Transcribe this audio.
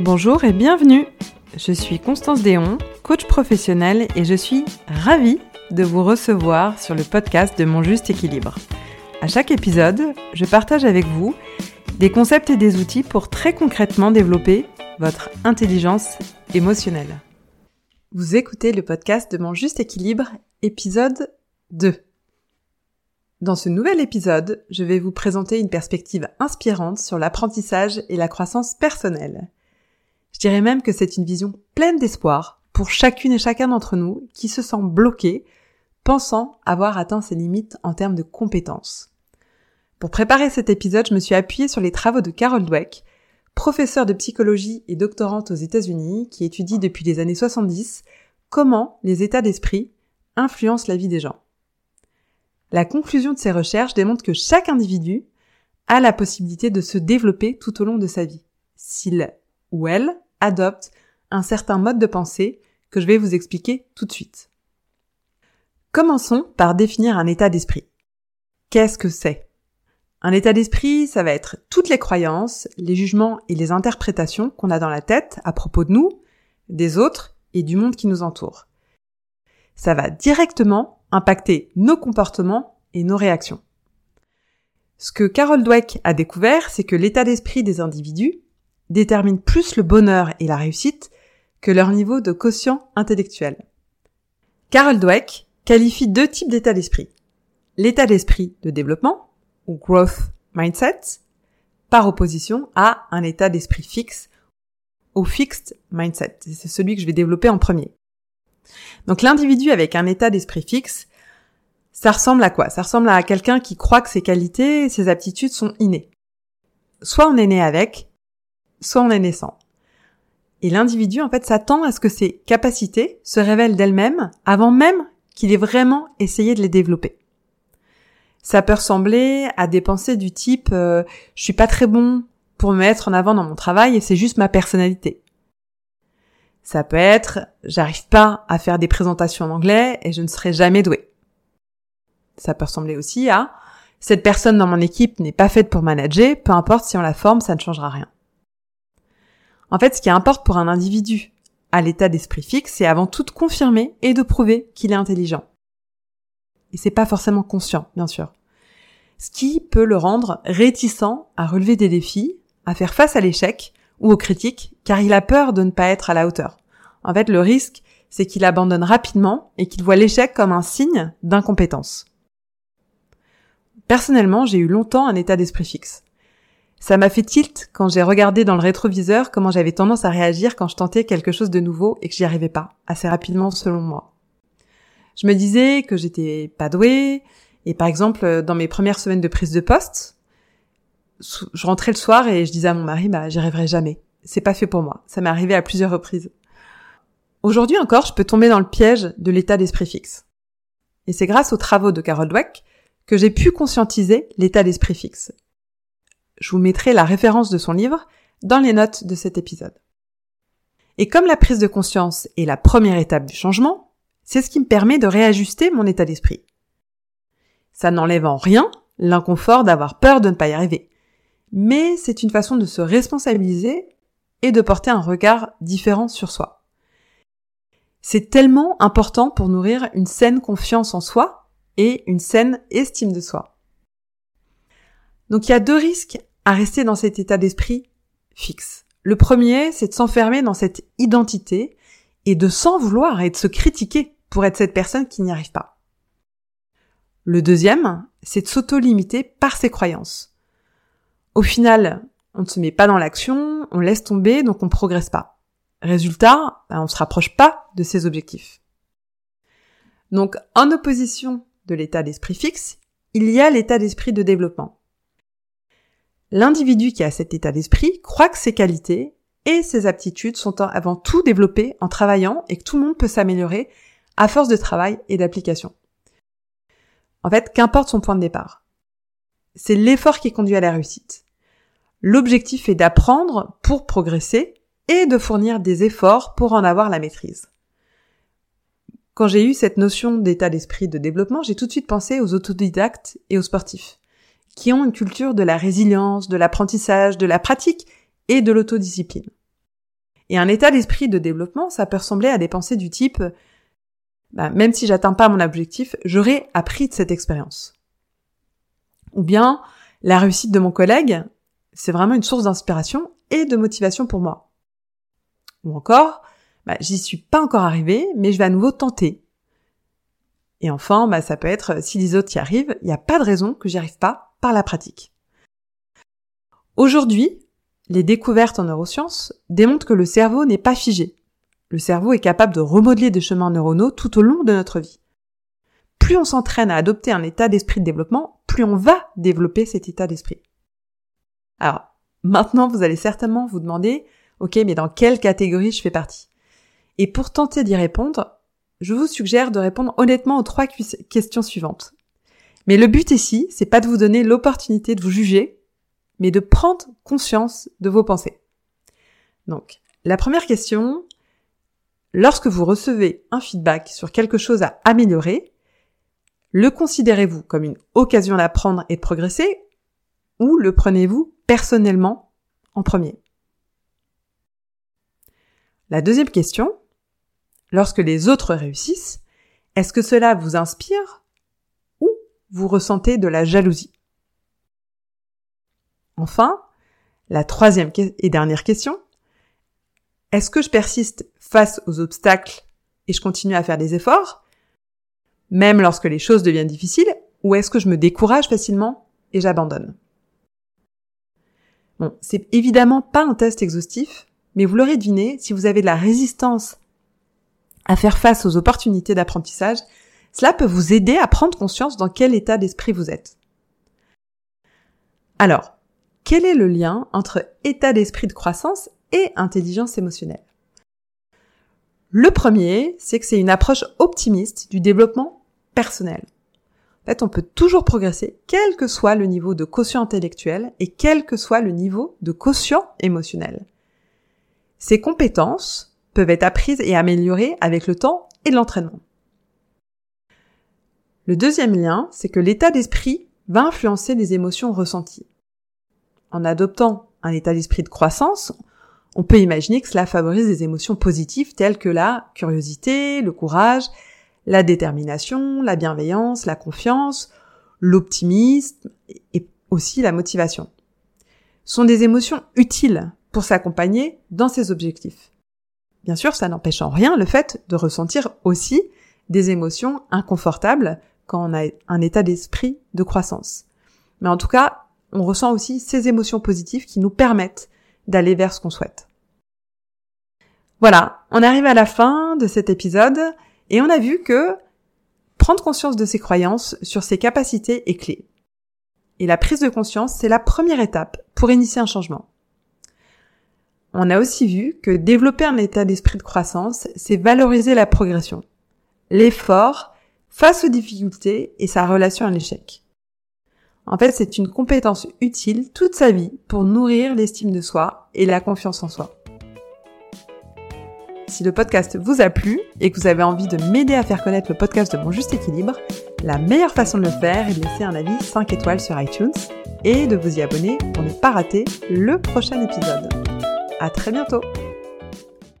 Bonjour et bienvenue. Je suis Constance Déon, coach professionnel et je suis ravie de vous recevoir sur le podcast de Mon Juste Équilibre. À chaque épisode, je partage avec vous des concepts et des outils pour très concrètement développer votre intelligence émotionnelle. Vous écoutez le podcast de Mon Juste Équilibre, épisode 2. Dans ce nouvel épisode, je vais vous présenter une perspective inspirante sur l'apprentissage et la croissance personnelle. Je dirais même que c'est une vision pleine d'espoir pour chacune et chacun d'entre nous qui se sent bloqué, pensant avoir atteint ses limites en termes de compétences. Pour préparer cet épisode, je me suis appuyée sur les travaux de Carol Dweck, professeure de psychologie et doctorante aux États-Unis, qui étudie depuis les années 70 comment les états d'esprit influencent la vie des gens. La conclusion de ces recherches démontre que chaque individu a la possibilité de se développer tout au long de sa vie, s'il ou elle adopte un certain mode de pensée que je vais vous expliquer tout de suite. Commençons par définir un état d'esprit. Qu'est-ce que c'est? Un état d'esprit, ça va être toutes les croyances, les jugements et les interprétations qu'on a dans la tête à propos de nous, des autres et du monde qui nous entoure. Ça va directement impacter nos comportements et nos réactions. Ce que Carol Dweck a découvert, c'est que l'état d'esprit des individus déterminent plus le bonheur et la réussite que leur niveau de quotient intellectuel. Carol Dweck qualifie deux types d'état d'esprit. L'état d'esprit de développement, ou growth mindset, par opposition à un état d'esprit fixe, ou fixed mindset. C'est celui que je vais développer en premier. Donc l'individu avec un état d'esprit fixe, ça ressemble à quoi? Ça ressemble à quelqu'un qui croit que ses qualités et ses aptitudes sont innées. Soit on est né avec, soit on est naissant. Et l'individu, en fait, s'attend à ce que ses capacités se révèlent d'elles-mêmes avant même qu'il ait vraiment essayé de les développer. Ça peut ressembler à des pensées du type euh, je suis pas très bon pour me mettre en avant dans mon travail et c'est juste ma personnalité. Ça peut être j'arrive pas à faire des présentations en anglais et je ne serai jamais doué. Ça peut ressembler aussi à cette personne dans mon équipe n'est pas faite pour manager, peu importe si on la forme, ça ne changera rien. En fait, ce qui importe pour un individu à l'état d'esprit fixe, c'est avant tout de confirmer et de prouver qu'il est intelligent. Et c'est pas forcément conscient, bien sûr. Ce qui peut le rendre réticent à relever des défis, à faire face à l'échec ou aux critiques, car il a peur de ne pas être à la hauteur. En fait, le risque, c'est qu'il abandonne rapidement et qu'il voit l'échec comme un signe d'incompétence. Personnellement, j'ai eu longtemps un état d'esprit fixe. Ça m'a fait tilt quand j'ai regardé dans le rétroviseur comment j'avais tendance à réagir quand je tentais quelque chose de nouveau et que j'y arrivais pas, assez rapidement selon moi. Je me disais que j'étais pas douée, et par exemple, dans mes premières semaines de prise de poste, je rentrais le soir et je disais à mon mari, bah, j'y arriverai jamais. C'est pas fait pour moi. Ça m'est arrivé à plusieurs reprises. Aujourd'hui encore, je peux tomber dans le piège de l'état d'esprit fixe. Et c'est grâce aux travaux de Carol Dweck que j'ai pu conscientiser l'état d'esprit fixe. Je vous mettrai la référence de son livre dans les notes de cet épisode. Et comme la prise de conscience est la première étape du changement, c'est ce qui me permet de réajuster mon état d'esprit. Ça n'enlève en rien l'inconfort d'avoir peur de ne pas y arriver. Mais c'est une façon de se responsabiliser et de porter un regard différent sur soi. C'est tellement important pour nourrir une saine confiance en soi et une saine estime de soi. Donc il y a deux risques à rester dans cet état d'esprit fixe. Le premier, c'est de s'enfermer dans cette identité et de s'en vouloir et de se critiquer pour être cette personne qui n'y arrive pas. Le deuxième, c'est de s'auto-limiter par ses croyances. Au final, on ne se met pas dans l'action, on laisse tomber, donc on ne progresse pas. Résultat, ben, on ne se rapproche pas de ses objectifs. Donc, en opposition de l'état d'esprit fixe, il y a l'état d'esprit de développement. L'individu qui a cet état d'esprit croit que ses qualités et ses aptitudes sont avant tout développées en travaillant et que tout le monde peut s'améliorer à force de travail et d'application. En fait, qu'importe son point de départ. C'est l'effort qui conduit à la réussite. L'objectif est d'apprendre pour progresser et de fournir des efforts pour en avoir la maîtrise. Quand j'ai eu cette notion d'état d'esprit de développement, j'ai tout de suite pensé aux autodidactes et aux sportifs qui ont une culture de la résilience, de l'apprentissage, de la pratique et de l'autodiscipline. Et un état d'esprit de développement, ça peut ressembler à des pensées du type bah, même si j'atteins pas mon objectif, j'aurai appris de cette expérience. Ou bien la réussite de mon collègue, c'est vraiment une source d'inspiration et de motivation pour moi. Ou encore, bah, j'y suis pas encore arrivé, mais je vais à nouveau tenter. Et enfin, bah, ça peut être si les autres y arrivent, il n'y a pas de raison que j'y arrive pas la pratique. Aujourd'hui, les découvertes en neurosciences démontrent que le cerveau n'est pas figé. Le cerveau est capable de remodeler des chemins neuronaux tout au long de notre vie. Plus on s'entraîne à adopter un état d'esprit de développement, plus on va développer cet état d'esprit. Alors, maintenant, vous allez certainement vous demander, ok, mais dans quelle catégorie je fais partie? Et pour tenter d'y répondre, je vous suggère de répondre honnêtement aux trois questions suivantes. Mais le but ici, c'est pas de vous donner l'opportunité de vous juger, mais de prendre conscience de vos pensées. Donc, la première question, lorsque vous recevez un feedback sur quelque chose à améliorer, le considérez-vous comme une occasion d'apprendre et de progresser, ou le prenez-vous personnellement en premier? La deuxième question, lorsque les autres réussissent, est-ce que cela vous inspire vous ressentez de la jalousie. Enfin, la troisième et dernière question, est-ce que je persiste face aux obstacles et je continue à faire des efforts, même lorsque les choses deviennent difficiles, ou est-ce que je me décourage facilement et j'abandonne? Bon, c'est évidemment pas un test exhaustif, mais vous l'aurez deviné, si vous avez de la résistance à faire face aux opportunités d'apprentissage, cela peut vous aider à prendre conscience dans quel état d'esprit vous êtes. Alors, quel est le lien entre état d'esprit de croissance et intelligence émotionnelle? Le premier, c'est que c'est une approche optimiste du développement personnel. En fait, on peut toujours progresser, quel que soit le niveau de quotient intellectuel et quel que soit le niveau de quotient émotionnel. Ces compétences peuvent être apprises et améliorées avec le temps et l'entraînement. Le deuxième lien, c'est que l'état d'esprit va influencer les émotions ressenties en adoptant un état d'esprit de croissance, on peut imaginer que cela favorise des émotions positives telles que la curiosité, le courage, la détermination, la bienveillance, la confiance, l'optimisme et aussi la motivation. Ce sont des émotions utiles pour s'accompagner dans ses objectifs. Bien sûr, ça n'empêche en rien le fait de ressentir aussi des émotions inconfortables quand on a un état d'esprit de croissance. Mais en tout cas, on ressent aussi ces émotions positives qui nous permettent d'aller vers ce qu'on souhaite. Voilà, on arrive à la fin de cet épisode et on a vu que prendre conscience de ses croyances sur ses capacités est clé. Et la prise de conscience, c'est la première étape pour initier un changement. On a aussi vu que développer un état d'esprit de croissance, c'est valoriser la progression, l'effort face aux difficultés et sa relation à l'échec. En fait, c'est une compétence utile toute sa vie pour nourrir l'estime de soi et la confiance en soi. Si le podcast vous a plu et que vous avez envie de m'aider à faire connaître le podcast de Mon Juste Équilibre, la meilleure façon de le faire est de laisser un avis 5 étoiles sur iTunes et de vous y abonner pour ne pas rater le prochain épisode. À très bientôt!